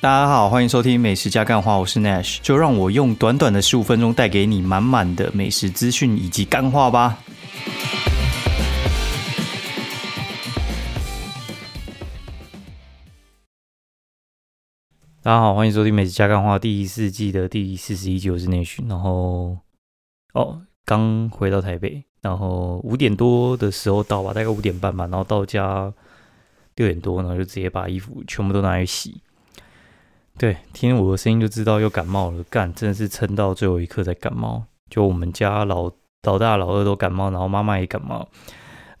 大家好，欢迎收听美食加干话，我是 Nash，就让我用短短的十五分钟带给你满满的美食资讯以及干话吧。大家好，欢迎收听美食加干话第四季的第四十一集，我是 Nash。然后哦，刚回到台北，然后五点多的时候到吧，大概五点半吧，然后到家六点多，然后就直接把衣服全部都拿去洗。对，听我的声音就知道又感冒了，干真的是撑到最后一刻才感冒。就我们家老老大、老二都感冒，然后妈妈也感冒，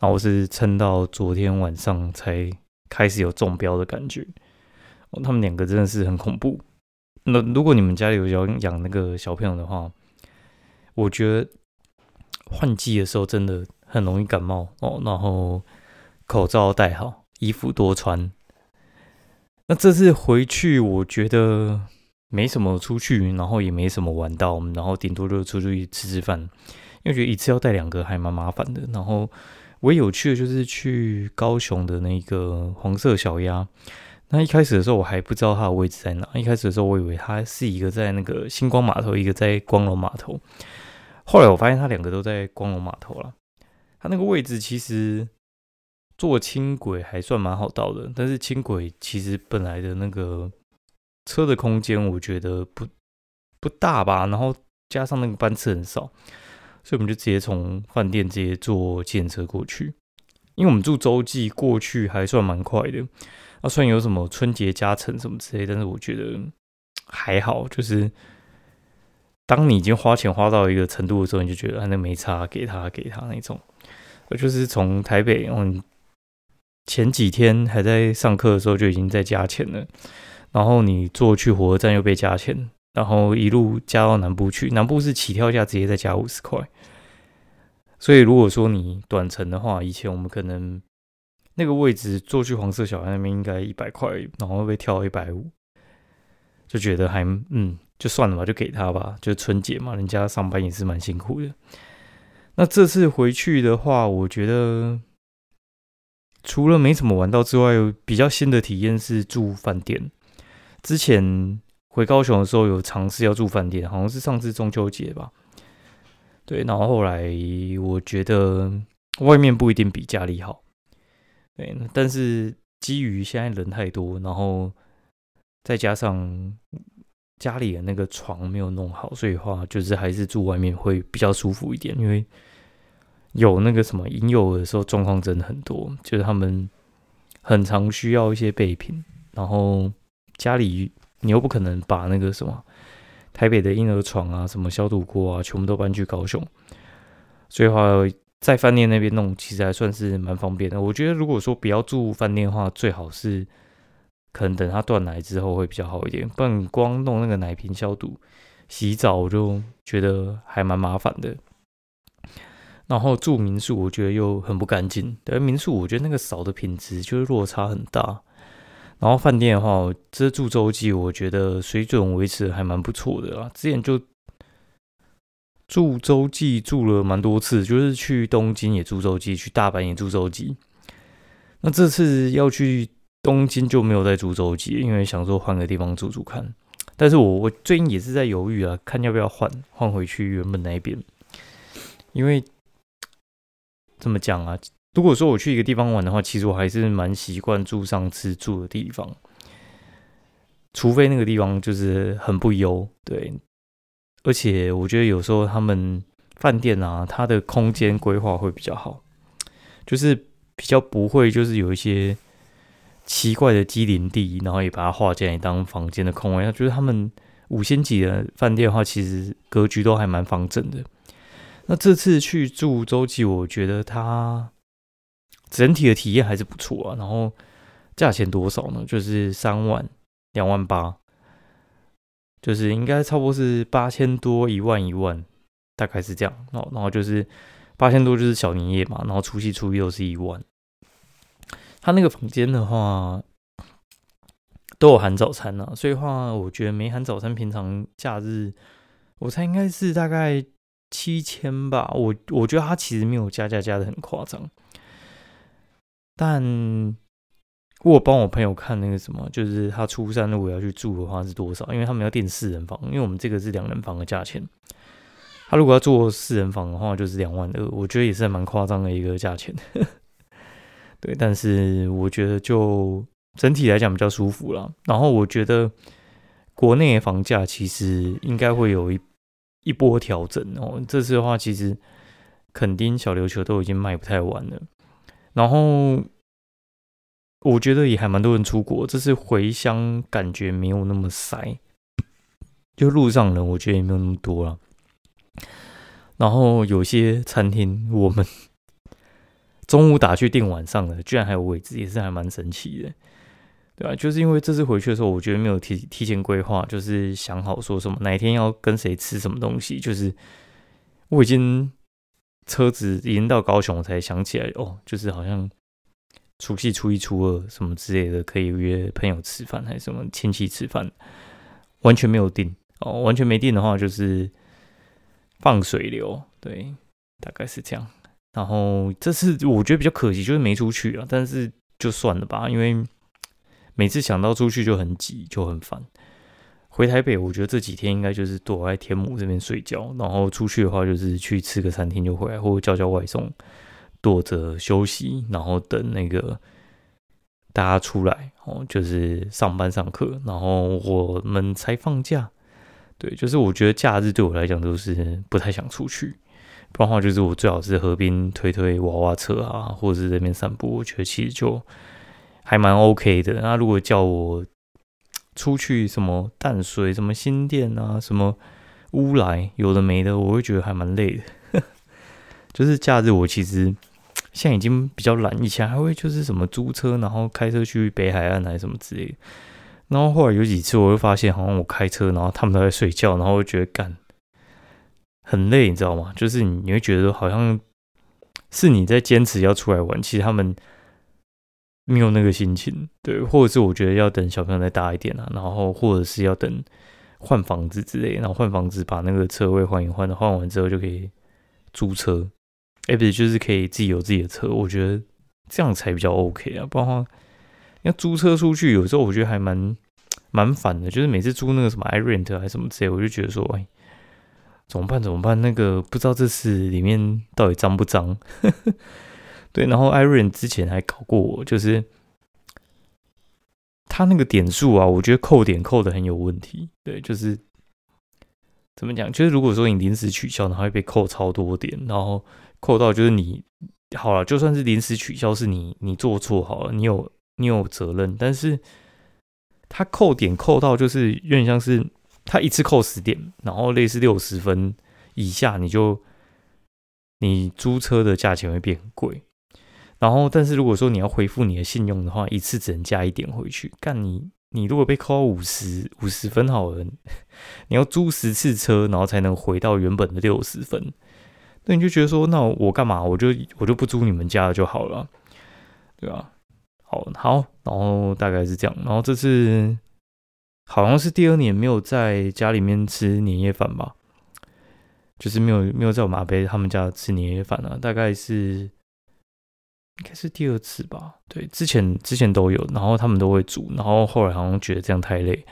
然后我是撑到昨天晚上才开始有中标的感觉。他们两个真的是很恐怖。那如果你们家里有养养那个小朋友的话，我觉得换季的时候真的很容易感冒哦。然后口罩戴好，衣服多穿。那这次回去，我觉得没什么出去，然后也没什么玩到，然后顶多就出去吃吃饭。因为觉得一次要带两个还蛮麻烦的。然后唯一有趣的就是去高雄的那个黄色小鸭。那一开始的时候我还不知道它的位置在哪。一开始的时候我以为它是一个在那个星光码头，一个在光荣码头。后来我发现它两个都在光荣码头了。它那个位置其实。坐轻轨还算蛮好到的，但是轻轨其实本来的那个车的空间，我觉得不不大吧。然后加上那个班次很少，所以我们就直接从饭店直接坐电车过去。因为我们住洲际，过去还算蛮快的。啊，虽然有什么春节加成什么之类，但是我觉得还好。就是当你已经花钱花到一个程度的时候，你就觉得啊，那没差，给他给他那种。就是从台北嗯。前几天还在上课的时候就已经在加钱了，然后你坐去火车站又被加钱，然后一路加到南部去，南部是起跳价直接再加五十块。所以如果说你短程的话，以前我们可能那个位置坐去黄色小孩那边应该一百块，然后被跳一百五，就觉得还嗯就算了吧，就给他吧，就春节嘛，人家上班也是蛮辛苦的。那这次回去的话，我觉得。除了没怎么玩到之外，比较新的体验是住饭店。之前回高雄的时候有尝试要住饭店，好像是上次中秋节吧。对，然后后来我觉得外面不一定比家里好。对，但是基于现在人太多，然后再加上家里的那个床没有弄好，所以话就是还是住外面会比较舒服一点，因为。有那个什么婴幼儿的时候，状况真的很多，就是他们很常需要一些备品，然后家里你又不可能把那个什么台北的婴儿床啊、什么消毒锅啊，全部都搬去高雄，所以话在饭店那边弄，其实还算是蛮方便的。我觉得如果说不要住饭店的话，最好是可能等他断奶之后会比较好一点，不然光弄那个奶瓶消毒、洗澡，我就觉得还蛮麻烦的。然后住民宿，我觉得又很不干净。对，民宿我觉得那个扫的品质就是落差很大。然后饭店的话，这住洲际，我觉得水准维持还蛮不错的啦。之前就住洲际住了蛮多次，就是去东京也住洲际，去大阪也住洲际。那这次要去东京就没有再住洲际，因为想说换个地方住住看。但是我我最近也是在犹豫啊，看要不要换换回去原本那一边，因为。这么讲啊？如果说我去一个地方玩的话，其实我还是蛮习惯住上次住的地方，除非那个地方就是很不优，对。而且我觉得有时候他们饭店啊，它的空间规划会比较好，就是比较不会就是有一些奇怪的机灵地，然后也把它划进来当房间的空位。就是他们五星级的饭店的话，其实格局都还蛮方正的。那这次去住洲际，我觉得它整体的体验还是不错啊。然后价钱多少呢？就是三万、两万八，就是应该差不多是八千多、一万、一万，大概是这样。然后，然后就是八千多就是小年夜嘛，然后除夕、初一都是一万。他那个房间的话都有含早餐啊，所以话我觉得没含早餐，平常假日我猜应该是大概。七千吧，我我觉得他其实没有加价加的很夸张，但我帮我朋友看那个什么，就是他初三如果要去住的话是多少？因为他们要订四人房，因为我们这个是两人房的价钱。他如果要做四人房的话，就是两万二，我觉得也是蛮夸张的一个价钱。对，但是我觉得就整体来讲比较舒服了。然后我觉得国内房价其实应该会有一一波调整哦。这次的话，其实垦丁小琉球都已经卖不太完了。然后我觉得也还蛮多人出国，这次回乡感觉没有那么塞，就路上人我觉得也没有那么多了。然后有些餐厅我们。中午打去订晚上的，居然还有位置，也是还蛮神奇的，对吧？就是因为这次回去的时候，我觉得没有提提前规划，就是想好说什么哪一天要跟谁吃什么东西，就是我已经车子已经到高雄，我才想起来哦，就是好像除夕、初一、初二什么之类的，可以约朋友吃饭，还是什么亲戚吃饭，完全没有定哦，完全没定的话就是放水流，对，大概是这样。然后这次我觉得比较可惜，就是没出去啊。但是就算了吧，因为每次想到出去就很挤，就很烦。回台北，我觉得这几天应该就是躲在天母这边睡觉，然后出去的话就是去吃个餐厅就回来，或者叫叫外送，躲着休息，然后等那个大家出来哦，就是上班上课，然后我们才放假。对，就是我觉得假日对我来讲都是不太想出去。不然的话，就是我最好是河边推推娃娃车啊，或者是这边散步，我觉得其实就还蛮 OK 的。那如果叫我出去什么淡水、什么新店啊、什么乌来，有的没的，我会觉得还蛮累的。就是假日，我其实现在已经比较懒，以前还会就是什么租车，然后开车去北海岸还是什么之类的。然后后来有几次，我会发现好像我开车，然后他们都在睡觉，然后我觉得干。很累，你知道吗？就是你你会觉得好像是你在坚持要出来玩，其实他们没有那个心情，对，或者是我觉得要等小朋友再大一点啊，然后或者是要等换房子之类，然后换房子把那个车位换一换，换完之后就可以租车，哎，不是，就是可以自己有自己的车，我觉得这样才比较 OK 啊，不然的话要租车出去，有时候我觉得还蛮蛮烦的，就是每次租那个什么 i rent 还是什么之类，我就觉得说，哎。怎么办？怎么办？那个不知道这次里面到底脏不脏？对，然后艾瑞之前还搞过我，就是他那个点数啊，我觉得扣点扣的很有问题。对，就是怎么讲？就是如果说你临时取消，然后会被扣超多点，然后扣到就是你好了，就算是临时取消，是你你做错好了，你有你有责任，但是他扣点扣到就是有点像是。他一次扣十点，然后类似六十分以下，你就你租车的价钱会变贵。然后，但是如果说你要恢复你的信用的话，一次只能加一点回去。干你，你如果被扣五十五十分好了，你要租十次车，然后才能回到原本的六十分。那你就觉得说，那我干嘛？我就我就不租你们家的就好了，对吧？好好，然后大概是这样。然后这次。好像是第二年没有在家里面吃年夜饭吧，就是没有没有在我马贝他们家吃年夜饭了，大概是应该是第二次吧。对，之前之前都有，然后他们都会煮，然后后来好像觉得这样太累，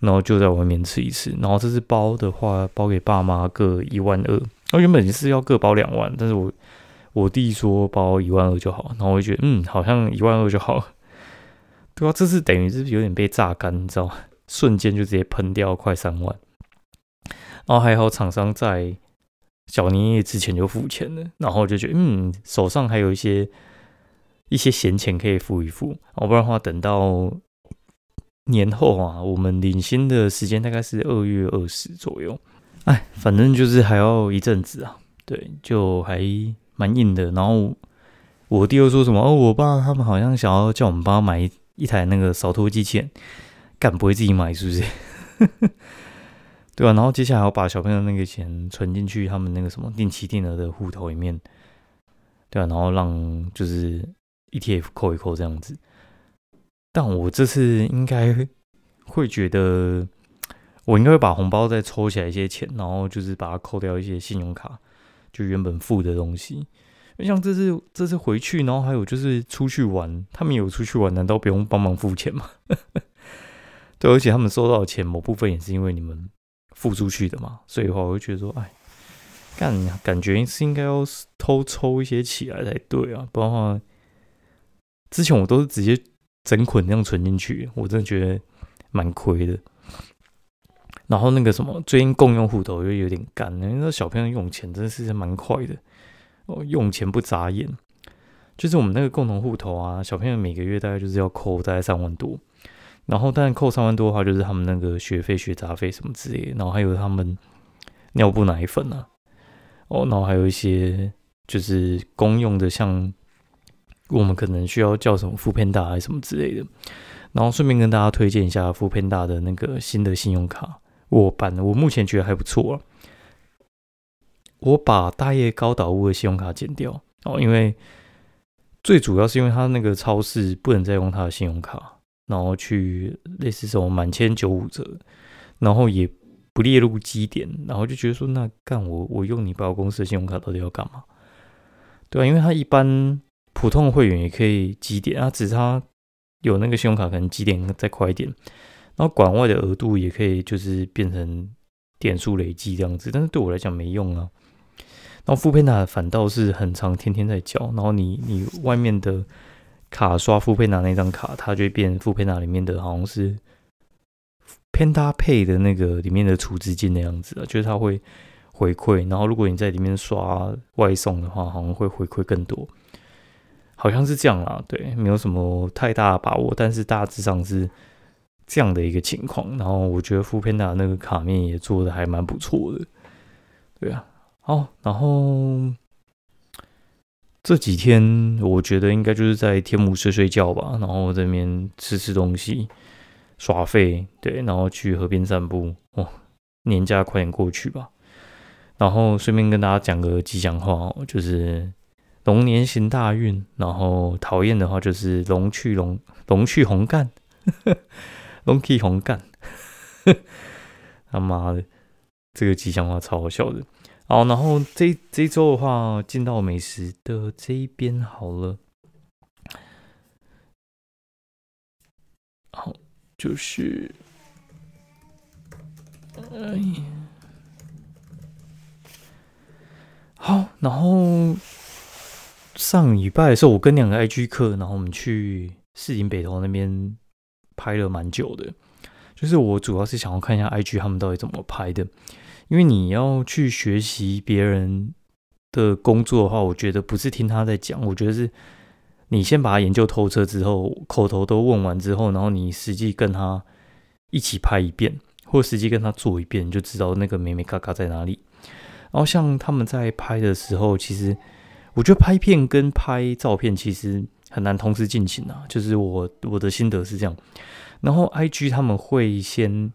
然后就在外面吃一次。然后这次包的话，包给爸妈各一万二，我原本是要各包两万，但是我我弟说包一万二就好，然后我就觉得嗯，好像一万二就好，对啊，这次等于是有点被榨干，你知道吗？瞬间就直接喷掉快三万，然后还好厂商在小年夜之前就付钱了，然后我就觉得嗯手上还有一些一些闲钱可以付一付，要不然的话等到年后啊，我们领薪的时间大概是二月二十左右，哎，反正就是还要一阵子啊，对，就还蛮硬的。然后我弟又说什么哦，我爸他们好像想要叫我们帮他买一台那个扫拖机器人。干不会自己买是不是？对吧？然后接下来我把小朋友那个钱存进去他们那个什么定期定额的户头里面，对吧？然后让就是 ETF 扣一扣这样子。但我这次应该会觉得，我应该会把红包再抽起来一些钱，然后就是把它扣掉一些信用卡，就原本付的东西。像这次这次回去，然后还有就是出去玩，他们有出去玩，难道不用帮忙付钱吗？对，而且他们收到的钱某部分也是因为你们付出去的嘛，所以的话，我就觉得说，哎，干感觉是应该要偷抽一些起来才对啊，不然的话，之前我都是直接整捆那样存进去，我真的觉得蛮亏的。然后那个什么，最近共用户头又有点干，因为那小朋友用钱真的是蛮快的，哦，用钱不眨眼。就是我们那个共同户头啊，小朋友每个月大概就是要扣大概三万多。然后，但扣三万多的话，就是他们那个学费、学杂费什么之类，然后还有他们尿布、奶粉啊，哦，然后还有一些就是公用的，像我们可能需要叫什么富片大还是什么之类的。然后顺便跟大家推荐一下富片大的那个新的信用卡，我办，我目前觉得还不错啊。我把大业高岛屋的信用卡剪掉哦，因为最主要是因为他那个超市不能再用他的信用卡。然后去类似什么满千九五折，然后也不列入基点，然后就觉得说，那干我我用你百货公司的信用卡到底要干嘛？对啊，因为他一般普通的会员也可以积点啊，只是他有那个信用卡可能积点再快一点，然后馆外的额度也可以就是变成点数累积这样子，但是对我来讲没用啊。然后富佩纳反倒是很长，天天在交，然后你你外面的。卡刷富佩拿那张卡，它就会变富佩拿里面的好像是偏搭配的那个里面的储值金的样子啊，就是它会回馈。然后如果你在里面刷外送的话，好像会回馈更多，好像是这样啦。对，没有什么太大把握，但是大致上是这样的一个情况。然后我觉得富佩拿那个卡面也做的还蛮不错的，对啊。好，然后。这几天我觉得应该就是在天母睡睡觉吧，然后这边吃吃东西，耍废，对，然后去河边散步。哦，年假快点过去吧。然后顺便跟大家讲个吉祥话哦，就是龙年行大运。然后讨厌的话就是龙去龙龙去红干，龙去红干。他妈的，这个吉祥话超好笑的。好，然后这这周的话，进到美食的这一边好了。好，就是，哎，好，然后上礼拜的时候，我跟两个 IG 客，然后我们去市井北投那边拍了蛮久的，就是我主要是想要看一下 IG 他们到底怎么拍的。因为你要去学习别人的工作的话，我觉得不是听他在讲，我觉得是你先把他研究透彻之后，口头都问完之后，然后你实际跟他一起拍一遍，或实际跟他做一遍，你就知道那个美美嘎嘎在哪里。然后像他们在拍的时候，其实我觉得拍片跟拍照片其实很难同时进行啊，就是我我的心得是这样。然后 IG 他们会先。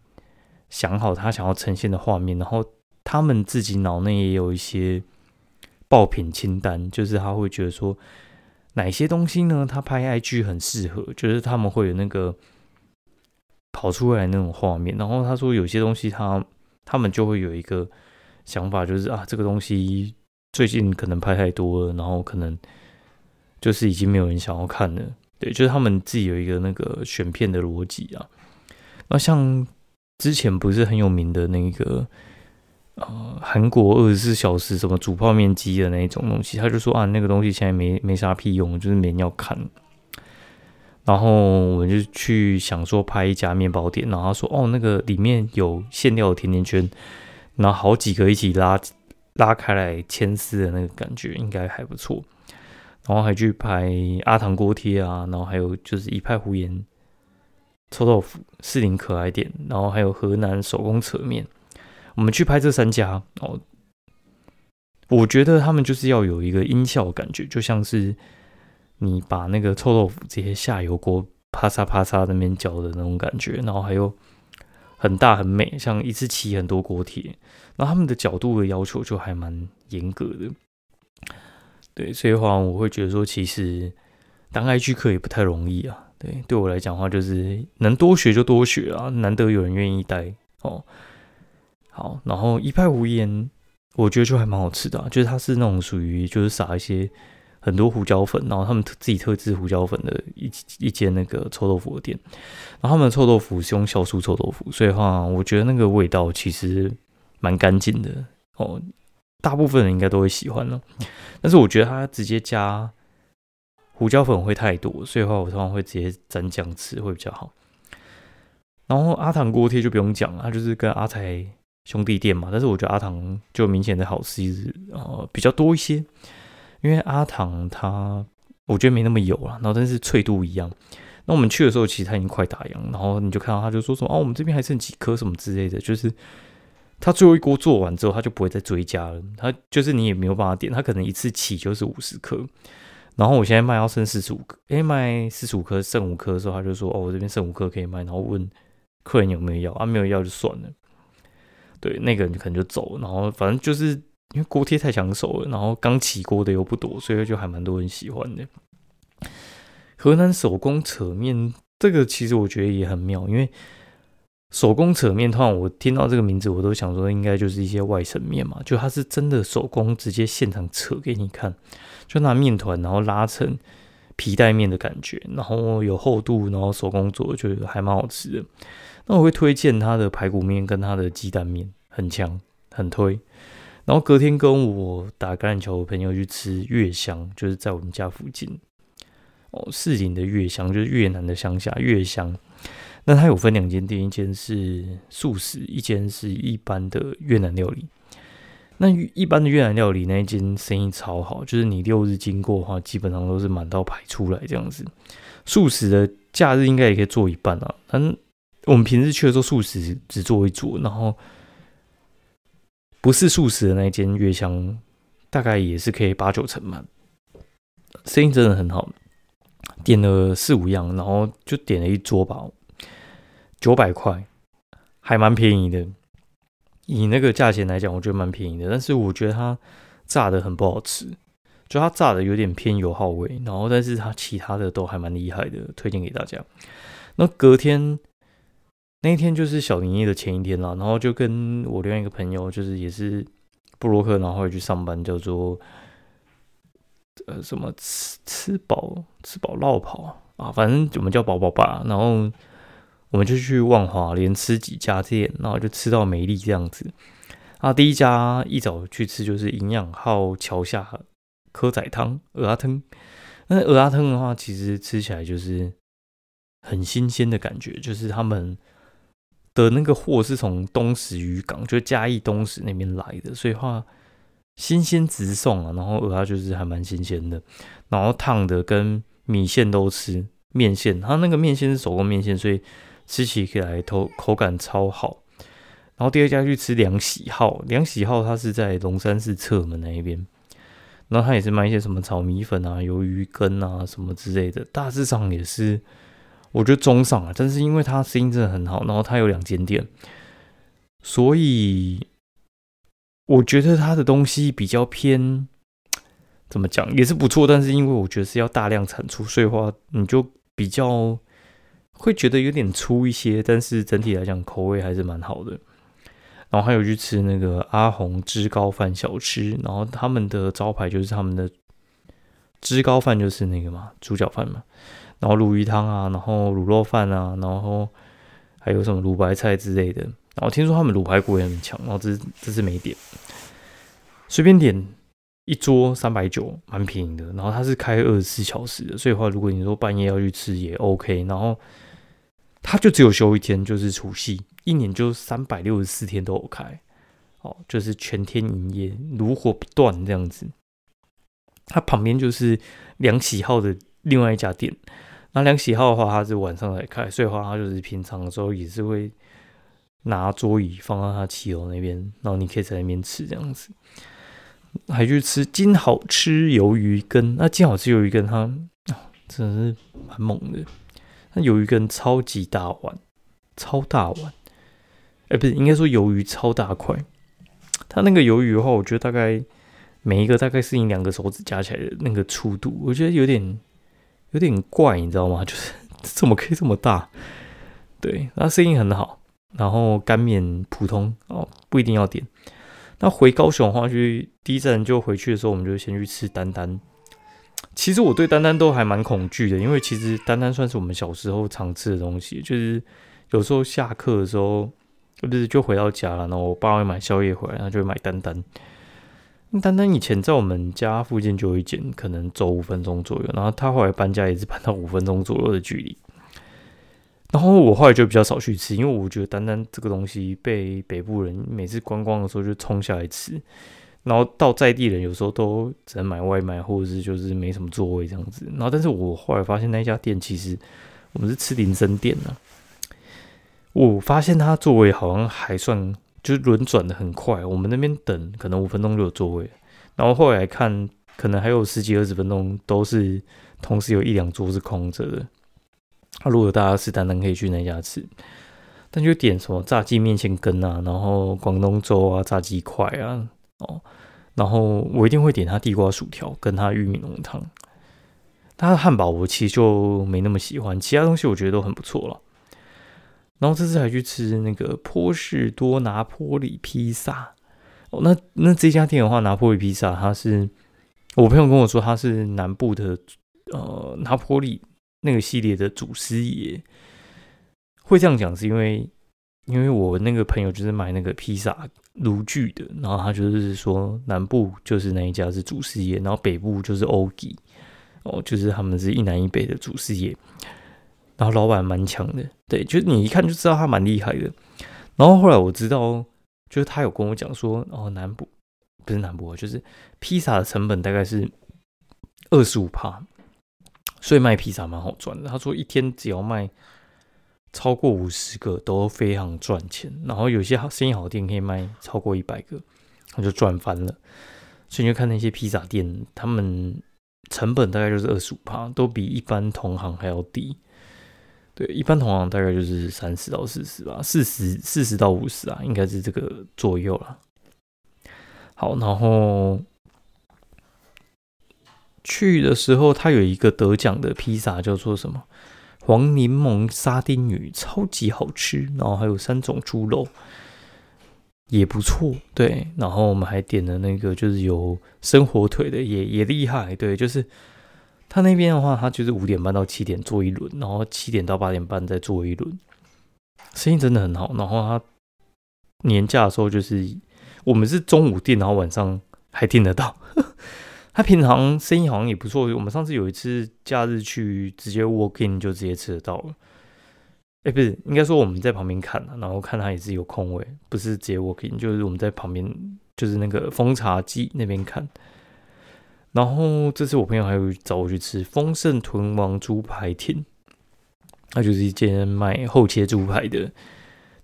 想好他想要呈现的画面，然后他们自己脑内也有一些爆品清单，就是他会觉得说哪些东西呢？他拍 IG 很适合，就是他们会有那个跑出来那种画面。然后他说有些东西他他们就会有一个想法，就是啊这个东西最近可能拍太多了，然后可能就是已经没有人想要看了。对，就是他们自己有一个那个选片的逻辑啊。那像。之前不是很有名的那个呃韩国二十四小时什么煮泡面机的那一种东西，他就说啊那个东西现在没没啥屁用，就是没人要看。然后我们就去想说拍一家面包店，然后他说哦那个里面有馅料甜甜圈，然后好几个一起拉拉开来牵丝的那个感觉应该还不错。然后还去拍阿糖锅贴啊，然后还有就是一派胡言。臭豆腐、士林可爱店，然后还有河南手工扯面，我们去拍这三家哦。我觉得他们就是要有一个音效感觉，就像是你把那个臭豆腐这些下油锅啪嚓啪嚓那边搅的那种感觉，然后还有很大很美，像一次起很多锅贴，然后他们的角度的要求就还蛮严格的。对，所以话我会觉得说，其实当 IG 客也不太容易啊。对，对我来讲的话，就是能多学就多学啊，难得有人愿意带哦。好，然后一派胡言我觉得就还蛮好吃的，就是它是那种属于就是撒一些很多胡椒粉，然后他们自己特制胡椒粉的一一间那个臭豆腐的店，然后他们的臭豆腐是用酵素臭豆腐，所以话我觉得那个味道其实蛮干净的哦，大部分人应该都会喜欢了，但是我觉得它直接加胡椒粉会太多，所以话我通常会直接蘸酱吃会比较好。然后阿唐锅贴就不用讲了，他就是跟阿财兄弟店嘛。但是我觉得阿唐就明显的好吃，呃，比较多一些。因为阿唐他我觉得没那么油了，然后但是脆度一样。那我们去的时候其实他已经快打烊，然后你就看到他就说什么哦，我们这边还剩几颗什么之类的。就是他最后一锅做完之后，他就不会再追加了。他就是你也没有办法点，他可能一次起就是五十颗。然后我现在卖要剩四十五颗，哎，卖四十五颗剩五颗的时候，他就说哦，我这边剩五颗可以卖，然后问。客人有没有要啊？没有要就算了。对，那个人可能就走。然后反正就是因为锅贴太抢手了，然后刚起锅的又不多，所以就还蛮多人喜欢的。河南手工扯面这个其实我觉得也很妙，因为手工扯面，通常我听到这个名字，我都想说应该就是一些外省面嘛，就它是真的手工直接现场扯给你看，就拿面团然后拉成皮带面的感觉，然后有厚度，然后手工做，觉得还蛮好吃的。那我会推荐它的排骨面跟它的鸡蛋面，很强，很推。然后隔天跟我打橄榄球的朋友去吃月香，就是在我们家附近哦，市井的月香，就是越南的乡下月香。那它有分两间店，一间是素食，一间是一般的越南料理。那一般的越南料理那一间生意超好，就是你六日经过的话，基本上都是满到排出来这样子。素食的假日应该也可以做一半啊，但我们平时去的时候，素食只做一桌，然后不是素食的那间月香，大概也是可以八九成满，生意真的很好。点了四五样，然后就点了一桌吧，九百块，还蛮便宜的。以那个价钱来讲，我觉得蛮便宜的。但是我觉得它炸的很不好吃，就它炸的有点偏油耗味，然后但是它其他的都还蛮厉害的，推荐给大家。那隔天。那一天就是小年夜的前一天啦，然后就跟我另外一个朋友，就是也是布洛克，然后去上班，叫做呃什么吃吃饱吃饱绕跑啊，反正我们叫饱饱吧。然后我们就去万华连吃几家店，然后就吃到美丽这样子。啊，第一家一早去吃就是营养号桥下蚵仔汤鹅鸭汤，那鹅鸭汤的话，其实吃起来就是很新鲜的感觉，就是他们。的那个货是从东石渔港，就嘉义东石那边来的，所以话新鲜直送啊。然后鹅就是还蛮新鲜的，然后烫的跟米线都吃，面线它那个面线是手工面线，所以吃起来口口感超好。然后第二家去吃梁喜号，梁喜号它是在龙山寺侧门那一边，然后它也是卖一些什么炒米粉啊、鱿鱼羹啊什么之类的，大致上也是。我觉得中上啊，但是因为它生意真的很好，然后它有两间店，所以我觉得它的东西比较偏，怎么讲也是不错。但是因为我觉得是要大量产出，所以话你就比较会觉得有点粗一些。但是整体来讲口味还是蛮好的。然后还有去吃那个阿红芝高饭小吃，然后他们的招牌就是他们的芝高饭，就是那个嘛猪脚饭嘛。然后鲈鱼汤啊，然后卤肉饭啊，然后还有什么卤白菜之类的。然后听说他们卤排骨也很强，然后这这是没点，随便点一桌三百九，蛮便宜的。然后它是开二十四小时的，所以话如果你说半夜要去吃也 OK。然后它就只有休一天，就是除夕，一年就三百六十四天都有开，哦，就是全天营业，炉火不断这样子。它旁边就是梁喜号的另外一家店。那梁喜号的话，他是晚上来开，所以的话他就是平常的时候也是会拿桌椅放到他七楼那边，然后你可以在那边吃这样子。还去吃金好吃鱿鱼羹，那金好吃鱿鱼羹，它真的是蛮猛的。那鱿鱼羹超级大碗，超大碗，哎，不是应该说鱿鱼超大块。它那个鱿鱼的话，我觉得大概每一个大概是你两个手指加起来的那个粗度，我觉得有点。有点怪，你知道吗？就是怎么可以这么大？对，那声音很好。然后干面普通哦，不一定要点。那回高雄的话，去第一站就回去的时候，我们就先去吃丹丹。其实我对丹丹都还蛮恐惧的，因为其实丹丹算是我们小时候常吃的东西，就是有时候下课的时候，不是就回到家了，然后我爸会买宵夜回来，然后就会买丹丹。丹丹以前在我们家附近就有一间，可能走五分钟左右，然后他后来搬家也是搬到五分钟左右的距离。然后我后来就比较少去吃，因为我觉得丹丹这个东西被北部人每次观光的时候就冲下来吃。然后到在地人有时候都只能买外卖，或者是就是没什么座位这样子。然后，但是我后来发现那家店其实我们是吃林森店呢。我发现它座位好像还算就轮转的很快，我们那边等可能五分钟就有座位。然后后来看可能还有十几二十分钟都是同时有一两桌是空着的。那如果大家吃单单可以去那家吃，但就点什么炸鸡面线羹啊，然后广东粥啊，炸鸡块啊。哦，然后我一定会点他地瓜薯条跟他玉米浓汤。他的汉堡我其实就没那么喜欢，其他东西我觉得都很不错了。然后这次还去吃那个波士多拿坡里披萨。哦，那那这家店的话，拿坡里披萨，它是我朋友跟我说，它是南部的呃拿坡里那个系列的祖师爷。会这样讲是因为。因为我那个朋友就是买那个披萨炉具的，然后他就是说南部就是那一家是祖师爷，然后北部就是欧吉，哦，就是他们是一南一北的祖师爷，然后老板蛮强的，对，就是你一看就知道他蛮厉害的。然后后来我知道，就是他有跟我讲说，哦，南部不是南部，就是披萨的成本大概是二十五帕，所以卖披萨蛮好赚的。他说一天只要卖。超过五十个都非常赚钱，然后有些好生意好店可以卖超过一百个，他就赚翻了。所以你就看那些披萨店，他们成本大概就是二十五趴，都比一般同行还要低。对，一般同行大概就是三十到四十吧，四十四十到五十啊，应该是这个左右了。好，然后去的时候，他有一个得奖的披萨叫做什么？黄柠檬沙丁鱼超级好吃，然后还有三种猪肉也不错，对。然后我们还点了那个就是有生火腿的，也也厉害，对。就是他那边的话，他就是五点半到七点做一轮，然后七点到八点半再做一轮，生意真的很好。然后他年假的时候，就是我们是中午订，然后晚上还订得到。他平常生意好像也不错。我们上次有一次假日去，直接 walk in 就直接吃得到了。哎，不是，应该说我们在旁边看，然后看他也是有空位，不是直接 walk in，就是我们在旁边，就是那个风茶记那边看。然后这次我朋友还有找我去吃丰盛豚王猪排店，那就是一间卖厚切猪排的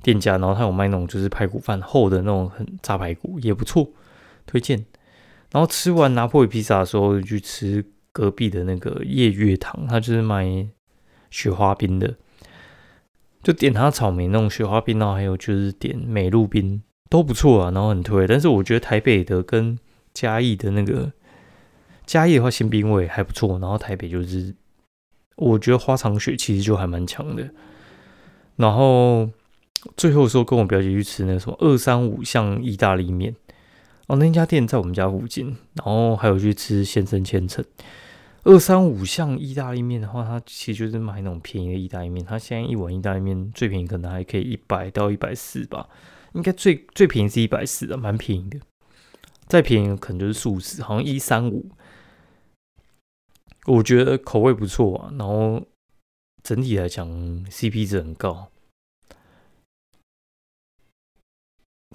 店家，然后他有卖那种就是排骨饭厚的那种很炸排骨，也不错，推荐。然后吃完拿破里披萨的时候，去吃隔壁的那个夜月堂，他就是卖雪花冰的，就点他草莓那种雪花冰，然后还有就是点美露冰都不错啊，然后很推。但是我觉得台北的跟嘉义的那个嘉义的话，新冰味还不错，然后台北就是我觉得花长雪其实就还蛮强的。然后最后说跟我表姐去吃那个什么二三五巷意大利面。哦，那家店在我们家附近，然后还有去吃先生千层二三五巷意大利面的话，它其实就是买那种便宜的意大利面。它现在一碗意大利面最便宜可能还可以一百到一百四吧，应该最最便宜是一百四的，蛮便宜的。再便宜可能就是素食，好像一三五。我觉得口味不错啊，然后整体来讲 CP 值很高。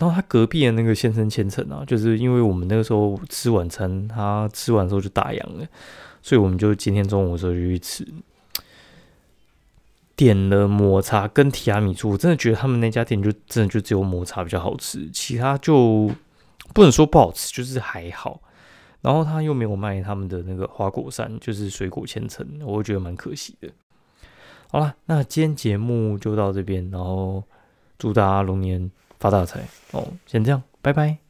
然后他隔壁的那个先生千层啊，就是因为我们那个时候吃晚餐，他吃完之后就打烊了，所以我们就今天中午的时候就去吃，点了抹茶跟提拉米苏。我真的觉得他们那家店就真的就只有抹茶比较好吃，其他就不能说不好吃，就是还好。然后他又没有卖他们的那个花果山，就是水果千层，我觉得蛮可惜的。好了，那今天节目就到这边，然后祝大家龙年。发大财哦！先这样，拜拜。